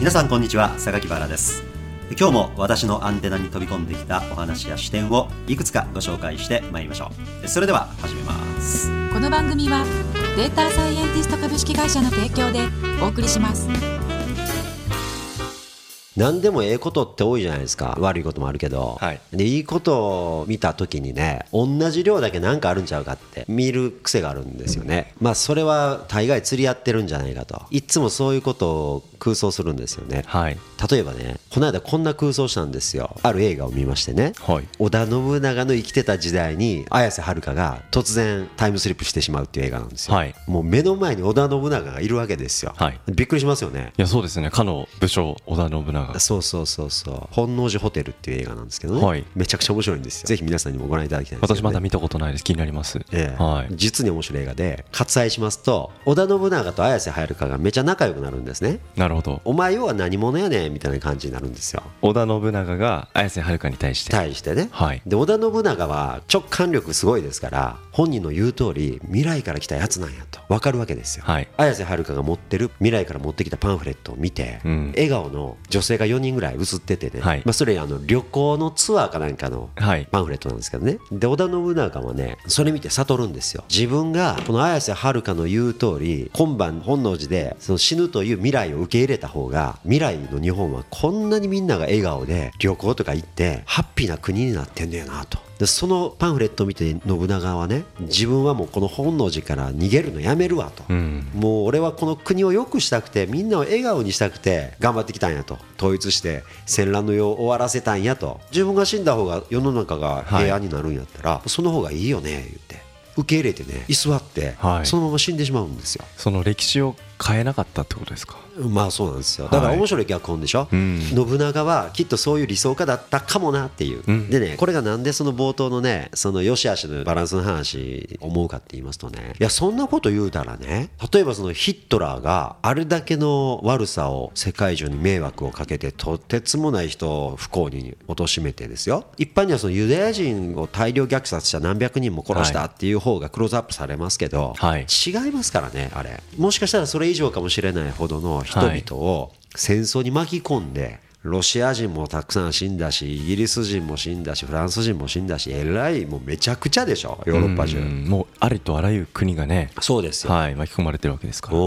皆さんこんにちは。榊原です。今日も私のアンテナに飛び込んできたお話や視点をいくつかご紹介してまいりましょう。それでは始めます。この番組はデータサイエンティスト株式会社の提供でお送りします。何でもええことって多いじゃないですか。悪いこともあるけど、はい。でいいことを見た時にね同じ量だけ何かあるんちゃうかって見る癖があるんですよね、まあそれは大概釣り合ってるんじゃないかと。いっつもそういうことを空想するんですよね。はい。例えばねこの間こんな空想したんですよ。ある映画を見ましてね。はい。織田信長の生きてた時代に綾瀬はるかが突然タイムスリップしてしまうっていう映画なんですよ、はい。もう目の前に織田信長がいるわけですよ、はい。びっくりしますよね。いやそうですね。かの武将織田信長そうそうそうそう。本能寺ホテルっていう映画なんですけどね、はい。めちゃくちゃ面白いんですよ。ぜひ皆さんにもご覧いただきたいんですね、私まだ見たことないです。気になります。ええ。はい。実に面白い映画で割愛しますと織田信長と綾瀬はるかがめちゃ仲良くなるんですね。なるほど。お前要は何者やねんみたいな感じになるんですよ。織田信長が綾瀬はるかに対して。対してね、はい。で織田信長は直感力すごいですから本人の言う通り未来から来たやつなんやと。分かるわけですよ、はい。綾瀬はるかが持ってる未来から持ってきたパンフレットを見て、うん。笑顔の女性が4人ぐらい写っててね、はい。まあ、それあの旅行のツアーかなんかのはい。パンフレットなんですけどね。で織田信長はねそれ見て悟るんですよ。自分がこの綾瀬はるかの言う通り今晩本能寺でその死ぬという未来を受け入れた方が未来の日本はこんなにみんなが笑顔で旅行とか行ってハッピーな国になってんねやなとでそのパンフレットを見て信長はね自分はもうこの本能寺から逃げるのやめるわと、うん。もう俺はこの国を良くしたくてみんなを笑顔にしたくて頑張ってきたんやと。統一して戦乱の世を終わらせたんやと。自分が死んだ方が世の中が平安になるんやったら、その方がいいよね言って。受け入れてね居座って、はい。そのまま死んでしまうんですよ。その歴史を変えなかったってことですか？まあそうなんですよ。だから面白い逆本でしょ、うん。信長はきっとそういう理想家だったかもなっていう、うん。でねこれがなんでその冒頭のねその良し悪しのバランスの話思うかって言いますとね。いやそんなこと言うたらね例えばそのヒットラーがあれだけの悪さを世界中に迷惑をかけてとてつもない人を不幸に貶めてですよ。一般にはそのユダヤ人を大量虐殺した何百人も殺したっていう方がクローズアップされますけど、はい。違いますからねあれ。もしかしたらそれ以上かもしれないほどの人々を戦争に巻き込んでロシア人もたくさん死んだしイギリス人も死んだしフランス人も死んだしえらいもうめちゃくちゃでしょヨーロッパ中。うんもうありとあらゆる国がねそうですよ。はい巻き込まれてるわけですから。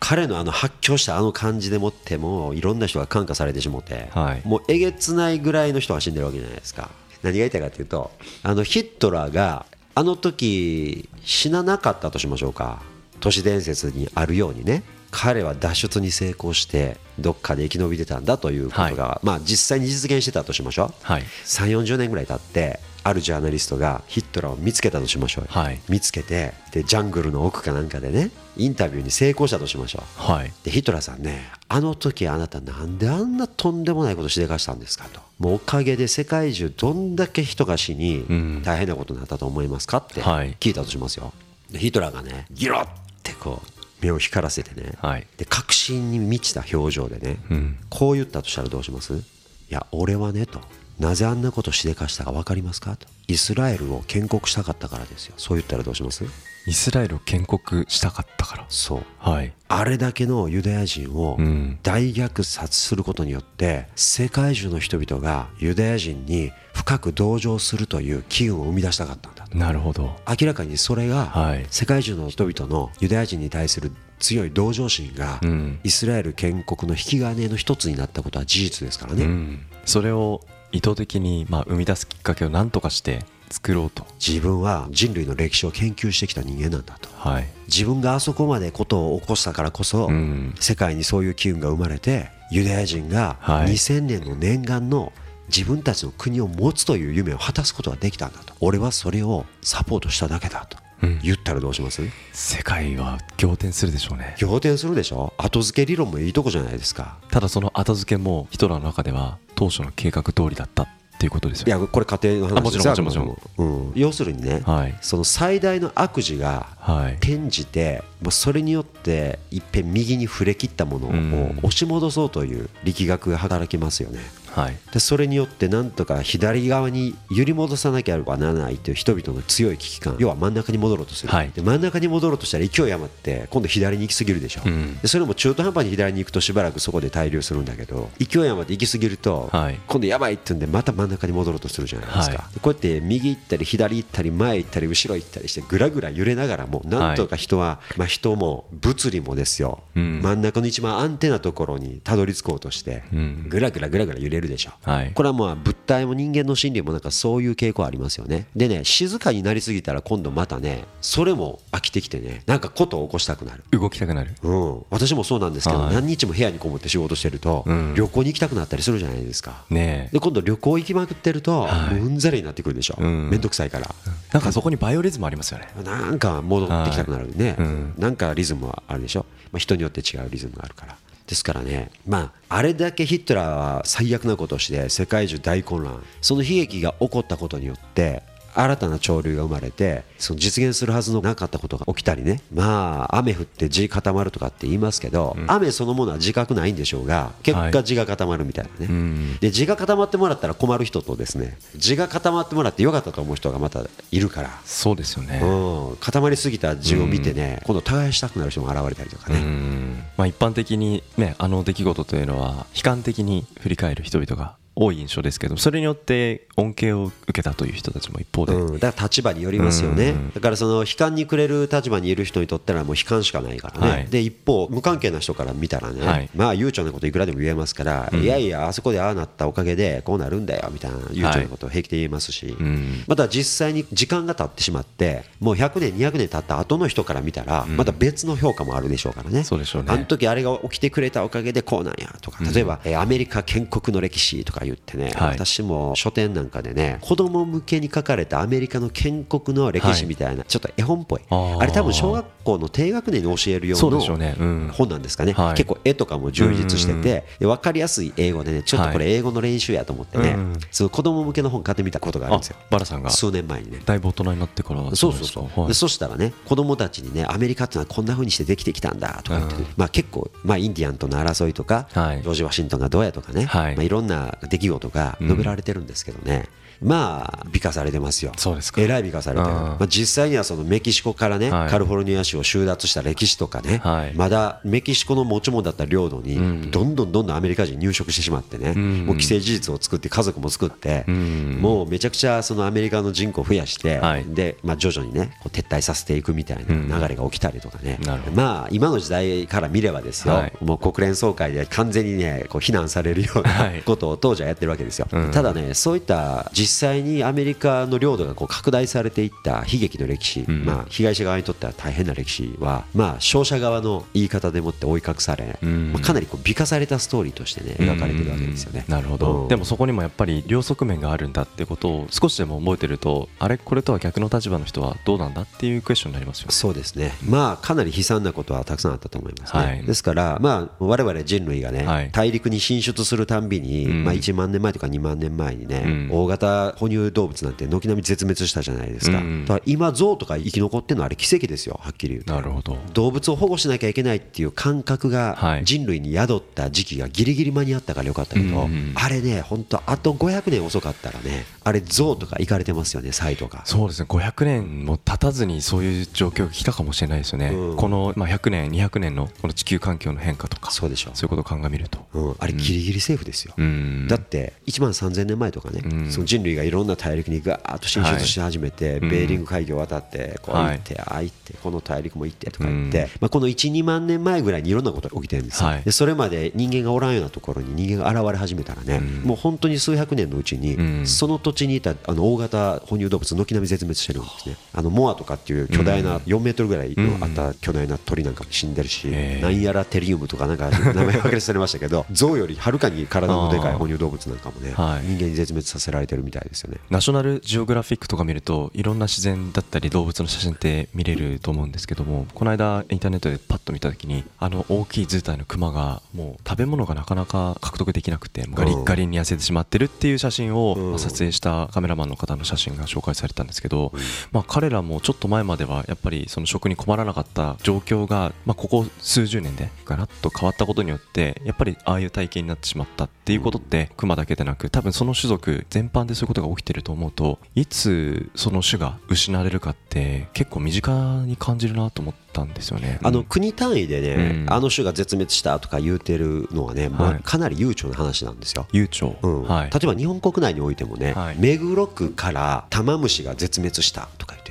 彼のあの発狂したあの感じでもってもいろんな人が感化されてしもて、はい。もうえげつないぐらいの人が死んでるわけじゃないですか。何が言いたいかというとあのヒットラーがあの時死ななかったとしましょうか。都市伝説にあるようにね彼は脱出に成功してどっかで生き延びてたんだということが、まあ実際に実現してたとしましょう、はい。3 4 0年ぐらい経ってあるジャーナリストがヒットラーを見つけたとしましょう。よ、はい。見つけてでジャングルの奥かなんかでねインタビューに成功したとしましょう。はい。でヒトラーさんねあの時あなたなんであんなとんでもないことしでかしたんですかと。もうおかげで世界中どんだけ人が死にうん。大変なことになったと思いますかってはい。聞いたとしますよ。でヒトラーがねギロってこう目を光らせてね、はい。で確信に満ちた表情でね、うん。こう言ったとしたらどうします？いや俺はねと。なぜあんなことしでかしたか分かりますか？と。イスラエルを建国したかったからですよ。そう言ったらどうします？イスラエルを建国したかったから。そう。はい。あれだけのユダヤ人をうん。大虐殺することによって世界中の人々がユダヤ人に深く同情するという機運を生み出したかったんだと。なるほど。明らかにそれがはい。世界中の人々のユダヤ人に対する強い同情心がうん。イスラエル建国の引き金の一つになったことは事実ですからね、うん。それを意図的にまあ生み出すきっかけを何とかして作ろうと。自分は人類の歴史を研究してきた人間なんだと。はい。自分があそこまでことを起こしたからこそ、うん。世界にそういう機運が生まれてユダヤ人がはい。2000年の念願の自分たちの国を持つという夢を果たすことができたんだと。俺はそれをサポートしただけだと。うん。言ったらどうします？世界は仰天するでしょうね。仰天するでしょ？後付け理論もいいとこじゃないですか。ただその後付けもヒトラーの中では当初の計画通りだったっていうことですよいやこれ家庭のあもちろん話ですよもちろん。もちうん、要するにね、はい。その最大の悪事がはい。転じてもうそれによっていっぺん右に触れ切ったものをうん。押し戻そうという力学が働きますよねはい。でそれによってなんとか左側に揺り戻さなきゃならないという人々の強い危機感。要は真ん中に戻ろうとする、はい。で真ん中に戻ろうとしたら勢い余って今度左に行き過ぎるでしょ、うん。でそれも中途半端に左に行くとしばらくそこで滞留するんだけど勢い余って行き過ぎると、はい。今度やばいって言うんでまた真ん中に戻ろうとするじゃないですか、はい。でこうやって右行ったり左行ったり前行ったり後ろ行ったりしてぐらぐら揺れながらもなんとか人は、まあ、人も物理もですよ、うん。真ん中の一番アンテナところにたどり着こうとして、うん。ぐらぐらぐらぐら揺れるでしょ、はい。これはまあ物体も人間の心理もなんかそういう傾向ありますよね。でね静かになりすぎたら今度またねそれも飽きてきてねなんかことを起こしたくなる。動きたくなる。うん、私もそうなんですけど、はい。何日も部屋にこもって仕事してると、うん。旅行に行きたくなったりするじゃないですか。ねえ。で今度旅行行きまくってると、はい。もううんざりになってくるでしょ、うん。めんどくさいから、なんかそこにバイオリズムありますよね。なんか戻ってきたくなるね、はい。うん。なんかリズムはあるでしょ、まあ、人によって違うリズムがあるから。ですからね、まあ、あれだけヒットラーは最悪なことをして世界中大混乱。その悲劇が起こったことによって新たな潮流が生まれてその実現するはずのなかったことが起きたりね。まあ雨降って地固まるとかって言いますけど、雨そのものは自覚ないんでしょうが結はい。果地が固まるみたいなね、うん。で地が固まってもらったら困る人とですね地が固まってもらってよかったと思う人がまたいるから。そうですよね。うん、固まりすぎた字を見てね、今度耕したくなる人も現れたりとかうね、ん。まあ、一般的に、ね、あの出来事というのは悲観的に振り返る人々が多い印象ですけどそれによって恩恵を受けたという人たちも一方で、うん、だから立場によりますよね、うん。だからその悲観にくれる立場にいる人にとったらもう悲観しかないからね、はい。で一方無関係な人から見たらね、はい。まあ悠長なこといくらでも言えますから、いやいやあそこでああなったおかげでこうなるんだよみたいな悠長なことを平気で言えますし、ん。また実際に時間が経ってしまってもう100年200年経った後の人から見たらまた別の評価もあるでしょうからね、そうでしょうね。あの時あれが起きてくれたおかげでこうなんやとか例えば、えーアメリカ建国の歴史とか言ってね、はい。私も書店なんかでね子供向けに書かれたアメリカの建国の歴史みたいな、ちょっと絵本っぽい。あれ多分小学校の低学年に教えるようなん。本なんですかね、はい。結構絵とかも充実しててで分かりやすい英語でねちょっとこれ英語の練習やと思ってね、うんその子供向けの本買ってみたことがあるんあですよ。バラさんが。数年前にね。だいぶ大人になってからそうそうそう、はい。でそしたらね子供たちにねアメリカっていうのはこんな風にしてできてきたんだとか言ってね、うんまあ、結構、まあ、インディアンとの争いとか、はいジョージ・ワシントンがどうやとかね、はい。まあ、いろんな出来事が述べられてるんですけどね、まあ美化されてますよ。そうですか。えらい美化されてる、うん。まあ、実際にはそのメキシコからね、はい。カリフォルニア州を収奪した歴史とかね、はい。まだメキシコの持ち物だった領土にん。どんどんどんどんアメリカ人入植してしまってね、ん。もう既成事実を作って家族も作って、ん。もうめちゃくちゃそのアメリカの人口を増やして、はい。で、まあ、徐々にねこう撤退させていくみたいな流れが起きたりとかね、まあ今の時代から見ればですよ、はい。もう国連総会で完全にねこう非難されるようなはい。ことを当時はやってるわけですよ、うん。ただねそういった実際にアメリカの領土がこう拡大されていった悲劇の歴史、ん。まあ、被害者側にとっては大変な歴史は、まあ、勝者側の言い方でもって追い隠され、ん。まあ、かなりこう美化されたストーリーとしてね描かれてるわけですよね。なるほど、うん。でもそこにもやっぱり両側面があるんだってことを少しでも覚えてるとあれこれとは逆の立場の人はどうなんだっていうクエスチョンになりますよね。そうですね、まあ、かなり悲惨なことはたくさんあったと思いますね、はい。ですから、まあ、我々人類がね、はい大陸に進出するたんびに、うん。まあ、1万年前とか2万年前にね、うん。大型哺乳動物なんて軒並み絶滅したじゃないですか、うん。だから今、象とか生き残ってるのはあれ奇跡ですよ、はっきり言うと。なるほど。動物を保護しなきゃいけないっていう感覚はがい。人類に宿った時期がギリギリ間に合ったからよかったけど、うんあれね、本当、あと500年遅かったらね、あれ、象とか行かれてますよね、サイとか。そうですね。500年も経たずにそういう状況が来たかもしれないですよね、うん。この、まあ、100年200年のこの地球環境の変化とかそうでしょそういうことを鑑みると。うん、あれ、ギリギリセーフですよ。うん。だって1万3000年前とかね、うん。その人類がいろんな大陸にガーッと進出し始めて、はい。ベーリング海峡を渡ってこう行って、ああ行ってこの大陸も行ってとか言って、うん。まあ、この12万年前ぐらいにいろんなことが起きてるんですよ、はい。でそれまで人間がおらんようなところに人間が現れ始めたらね、もう本当に数百年のうちに、うん。その土地にいたあの大型哺乳動物軒並み絶滅してるんですね。あのモアとかっていう巨大な4メートルぐらいのあった巨大な鳥なんかも死んでるし、なんやらテリウムとかなんか名前分かれされましたけど象よりはるかに体のでかい哺乳動物なんかもね、はい。人間に絶滅させられてるみたいですよね。ナショナルジオグラフィックとか見るといろんな自然だったり動物の写真って見れると思うんですけどもこの間インターネットでパッと見た時にあの大きい図体のクマがもう食べ物がなかなか獲得できなくてガリッガリに痩せてしまってるっていう写真を、撮影したカメラマンの方の写真が紹介されたんですけど、まあ、彼らもちょっと前まではやっぱりその食に困らなかった状況が、まあ、ここ数十年でガラッと変わったことによってやっぱりああいう体型になってしまったっていうことってクマだけでなく多分その種族全般でそういうことが起きてると思うといつその種が失われるかって結構身近に感じるなと思ったんですよね。あの国単位でね、うん。あの種が絶滅したとか言うてるのはね、まあはいかなり悠長な話なんですよ。悠長、うん。はい。例えば日本国内においてもね、はい。目黒区から玉虫が絶滅したとか言って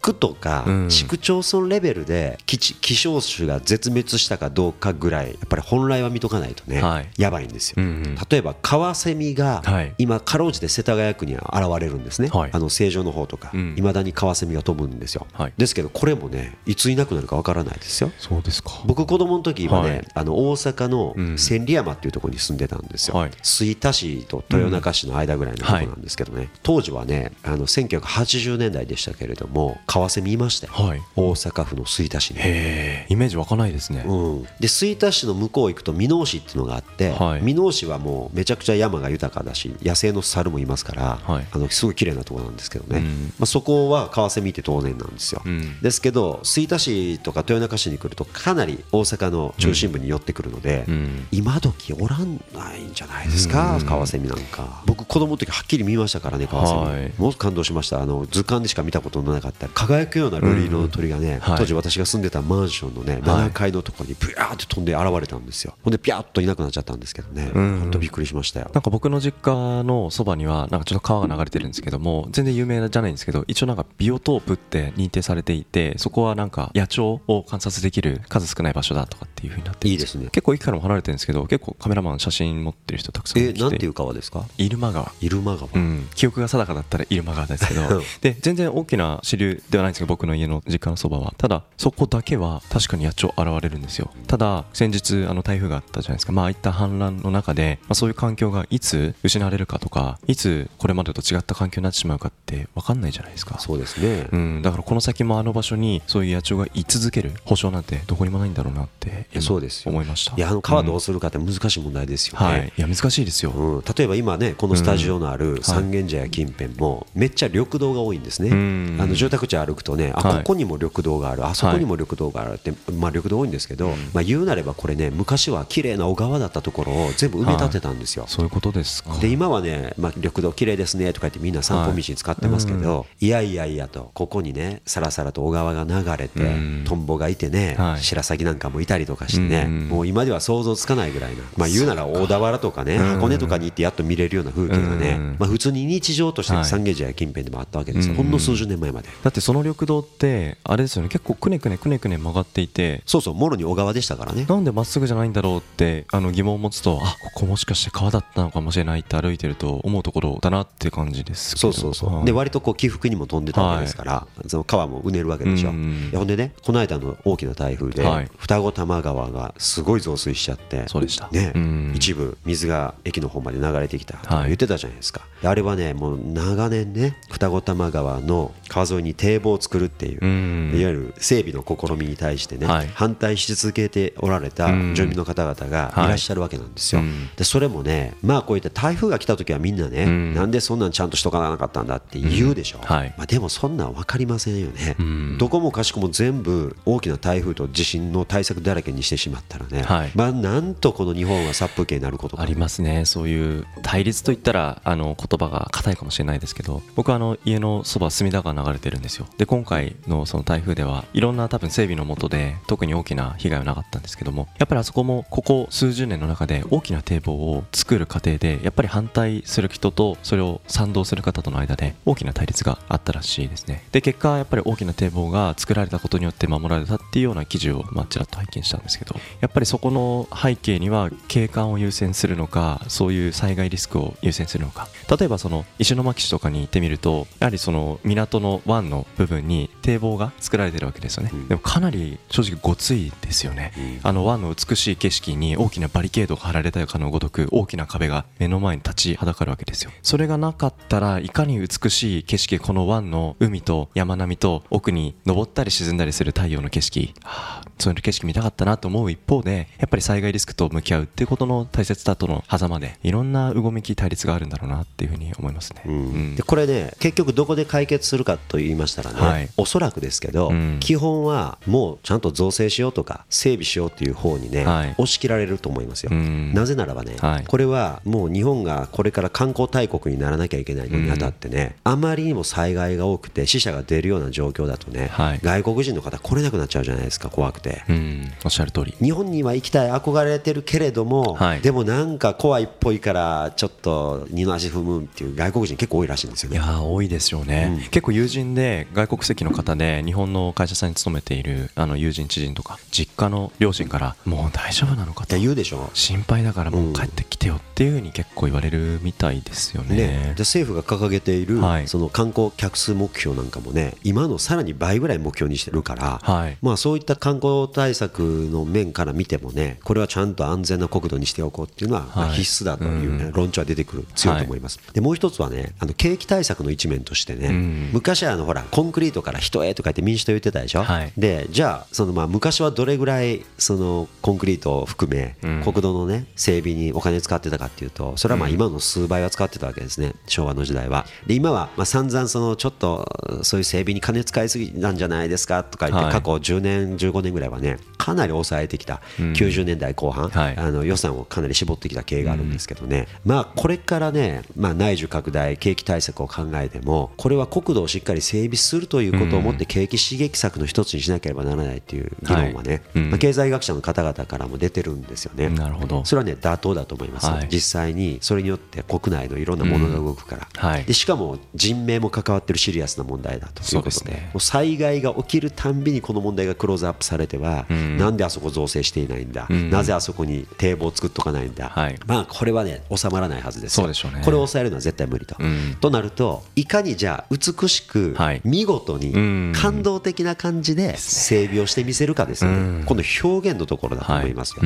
区とかうん。市区町村レベルで希少種が絶滅したかどうかぐらいやっぱり本来は見とかないとね、はい。やばいんですよ。うんうん。例えばカワセミがはい。今かろうじて世田谷区には現れるんですね、はい。あの成城の方とか。うん。いまだにカワセミが飛ぶんですよ、はい。ですけどこれもねいついなくなるかわからないですよ。そうですか。僕子供の時はね、はい。あの大阪のうん。千里山っていうところに住んでたんですよ、はい。吹田市と豊中市の間ぐらいのところなんですけどね、当時はねあの1980年代でしたけれどもカワセミいましたよ、はい。大阪府の吹田市に。イメージ湧かないですね、うん、で吹田市の向こう行くと箕面市っていうのがあってはい。箕面市はもうめちゃくちゃ山が豊かだし野生の猿もいますから、はい。あのすごい綺麗なところなんですけどね、うん。まあ、そこはカワセミって当然なんですよ、うん。ですけど吹田市とか豊中市に来るとかなり大阪の中心部に寄ってくるので、うん。今時おらんないんじゃないですか、うん。カワセミなんか。僕子供の時はっきり見ましたからねカワセミ、はい。もう感動しました。あの図鑑でしか見たことのなかった輝くような瑠璃色の鳥がね、はい。当時私が住んでたマンションのね7階のところにブヤーって飛んで現れたんですよ。ほんでピャーっといなくなっちゃったんですけどね。うん本当びっくりしましたよ。なんか僕の実家のそばにはなんかちょっと川が流れてるんですけども全然有名じゃないんですけど一応なんかビオトープって認定されていてそこはなんか野鳥を観察できる数少ない場所だとかっていうふうになっていいですね。結構駅からも離れてるんですけど結構カメラマン写真持ってる人たくさん来てえなんていう川ですか？入間川。入間川、うん、記憶が定かだったら入間川ですけど。う んで全然大きな支流ではないんですけど僕の家の実家のそばは。ただそこだけは確かに野鳥現れるんですよ。ただ先日あの台風があったじゃないですか。まあああいった氾濫の中で、まあ、そういう環境がいつ失われるかとかいつこれまでと違った環境になってしまうかって分かんないじゃないですか。そうですね、うん、だからこの先もあの場所にそういう野鳥が居続ける保証なんてどこにもないんだろうなって今そうですよ。思いました。いやあの川どううんするかって難しい問題ですよね、はい。いや難しいですよ、うん、例えば今ねこのスタジオのある三軒茶屋近辺もめっちゃ緑道が多いんですね、うん。あの住宅地歩くとねあはい。ここにも緑道がある。あそこにも緑道があるって、まあ、緑道多いんですけど、まあ、言うなればこれね昔は綺麗な小川だったところを全部埋め立てたんですよ、そういうことですか。で今はね、まあ、緑道綺麗ですねとか言ってみんな散歩道に使ってますけど、いやいやいやとここにねさらさらと小川が流れて、うん。トンボがいてね、はい。白鷺なんかもいたりとかしてね、うんもう今では想像つかないぐらいな、まあ、言うなら大田原とかね、うん。箱根とかに行ってやっと見れるような風景がね、うん。まあ、普通に日常としてはい。三軒茶屋近辺でもあったわけですよ、うん。ほんの数十年前まで。だってその緑道ってあれですよね結構くねくねくねくね曲がっていてそうそうもろに小川でしたからね。なんでまっすぐじゃないんだろうってあの疑問を持つとあここもしかして川だったのかもしれないって歩いてると思うところだなって感じですけど。そうそうそう、はい。で割とこう起伏にも飛んでたわけですから、その川もうねるわけでしょ、ほんでねこの間の大きな台風で、はい。双子玉川がすごい増水しちゃってそうでした。ねうん。一部水が駅の方まで流れてきたと言ってたじゃないですか、であれはねもう長年ね双子玉川の川沿いに堤防を作るっていう、うん。いわゆる整備の試みに対してね、はい。反対し続けておられたうん。住民の方々がい。らっしゃるわけなんですよ、うん。でそれもねまあこういった台風が来た時はみんなね、うん。なんでそんなんちゃんとしとかなかったんだって言うでしょ、うん。はい。まあ、でもそんなん分かりませんよね、うん。どこもかしこも全部大きな台風と地震の対策だらけにしてしまったらね、はい。まあなんとこの日本は殺風景になることかありますね。そういう対立といったらあの言葉が硬いかもしれないですけど僕はあの家のそば隅田川流れてるんですよ。で今回のその台風ではいろんな多分整備のもとで特に大きな被害はなかったんですけどもやっぱりあそこもここ数十年の中で大きな堤防を作る過程でやっぱり反対する人とそれを賛同する方との間で大きな対立があったらしいですね。で結果やっぱり大きな堤防が作られたことによって守られたっていうような記事をまあちらっと拝見したんですけどやっぱりそこの背景には景観を優先するのかそういう災害リスクを優先するのか。例えばその石巻市とかに行ってみるとやはりその港の湾湾の部分に堤防が作られてるわけですよね、うん。でもかなり正直ごついですよね、うん。あの湾の美しい景色に大きなバリケードが張られたかのごとく大きな壁が目の前に立ちはだかるわけですよ。それがなかったらいかに美しい景色この湾の海と山並みと奥に登ったり沈んだりする太陽の景色、はあ、そういう景色見たかったなと思う一方でやっぱり災害リスクと向き合うっていうことの大切さとの狭間でいろんなうごめき対立があるんだろうなっていうふうに思いますね、うん。うん。でこれね結局どこで解決するかと言いましたらね、はい。おそらくですけど、うん。基本はもうちゃんと造成しようとか整備しようっていう方にね、はい。押し切られると思いますよ、うん。なぜならばね、はい。これはもう日本がこれから観光大国にならなきゃいけないのにあたってね、あまりにも災害が多くて死者が出るような状況だとね、はい。外国人の方来れなくなっちゃうじゃないですか怖くて。うん。おっしゃる通り。日本には行きたい憧れてるけれども、はい。でもなんか怖いっぽいからちょっと二の足踏むっていう外国人結構多いらしいんですよね。いや。ー多いですよね、うん。結構友人で外国籍の方で日本の会社さんに勤めているあの友人知人とか実家の両親からもう大丈夫なのかいとや言うでしょ。心配だからもう帰ってきてよっていうふうに結構言われるみたいですよね。ね、で政府が掲げている、はい。その観光客数目標なんかもね今のさらに倍ぐらい目標にしてるから、はい。まあ、そういった観光対策の面から見てもねこれはちゃんと安全な国土にしておこうっていうのは必須だという、ねうん。論調は出てくる強いと思います、でもう一つはねあの景気対策の一面としてね、うん。昔はあのほらコンクリートから人へとか言って民主党言ってたでしょ、はい。でじゃあそのまあ昔はどれぐらいそのコンクリートを含めうん。国土のね整備にお金使ってたかっていうとそれはまあ今の数倍は使ってたわけですね昭和の時代は。で今はまあ散々そのちょっとそういう整備に金使いすぎなんじゃないですかとか言ってはい。過去10年15年ぐらいはねかなり抑えてきた。うん。90年代後半。はい。あの予算をかなり絞ってきた経緯があるんですけどね。まあこれからねまあ内需拡大景気対策を考えてもこれは国土をしっかり整備するということをもって景気刺激策の一つにしなければならないっていう議論はねはい。うん。まあ経済学者の方々からも出てるんですよね。なるほど。それはね妥当だと思います、はい。実際にそれによって国内のいろんなものが動くから、うん。はい。でしかも人命も関わってるシリアスな問題だということでね。もう災害が起きるたんびにこの問題がクローズアップされては、うん。なんであそこ造成していないんだ、うん。なぜあそこに堤防を作っとかないんだ、はい。まあこれはね収まらないはずですよ。そうでしょうね。これを抑えるのは絶対無理と、うん。となるといかにじゃあ美しく、はい見事にうん。感動的な感じで整備をしてみせるかですよね、うん。この表現のところだと思いますよ、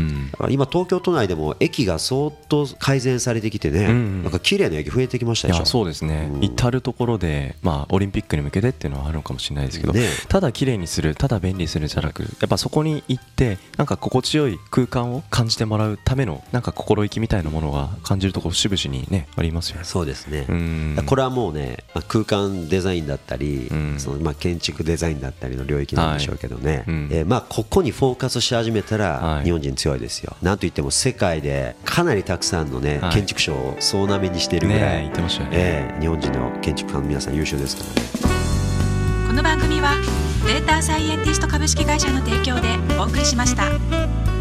今東京都内でも駅が相当改善されてきてね、うん。なんか綺麗な駅増えてきましたでしょ。いやそうですね、うん。至る所で、まあ、オリンピックに向けてっていうのはあるのかもしれないですけど、ねただ綺麗にするただ便利にするじゃなくやっぱそこに行ってなんか心地よい空間を感じてもらうためのなんか心意気みたいなものが感じるところ節々にねありますよね。そうですね、うん。これはもうね、まあ、空間デザインだったり、うん。そのまあ建築デザインだったりの領域なんでしょうけどね、はい。うん。えーまあここにフォーカスし始めたらはい。日本人強いですよ、なんといっても世界でかなりたくさんのね、はい。建築賞を総なめにしているぐらい、ねえ言ってましたよね。えー日本人の建築家の皆さん優秀ですからね。この番組はデータサイエンティスト株式会社の提供でお送りしました。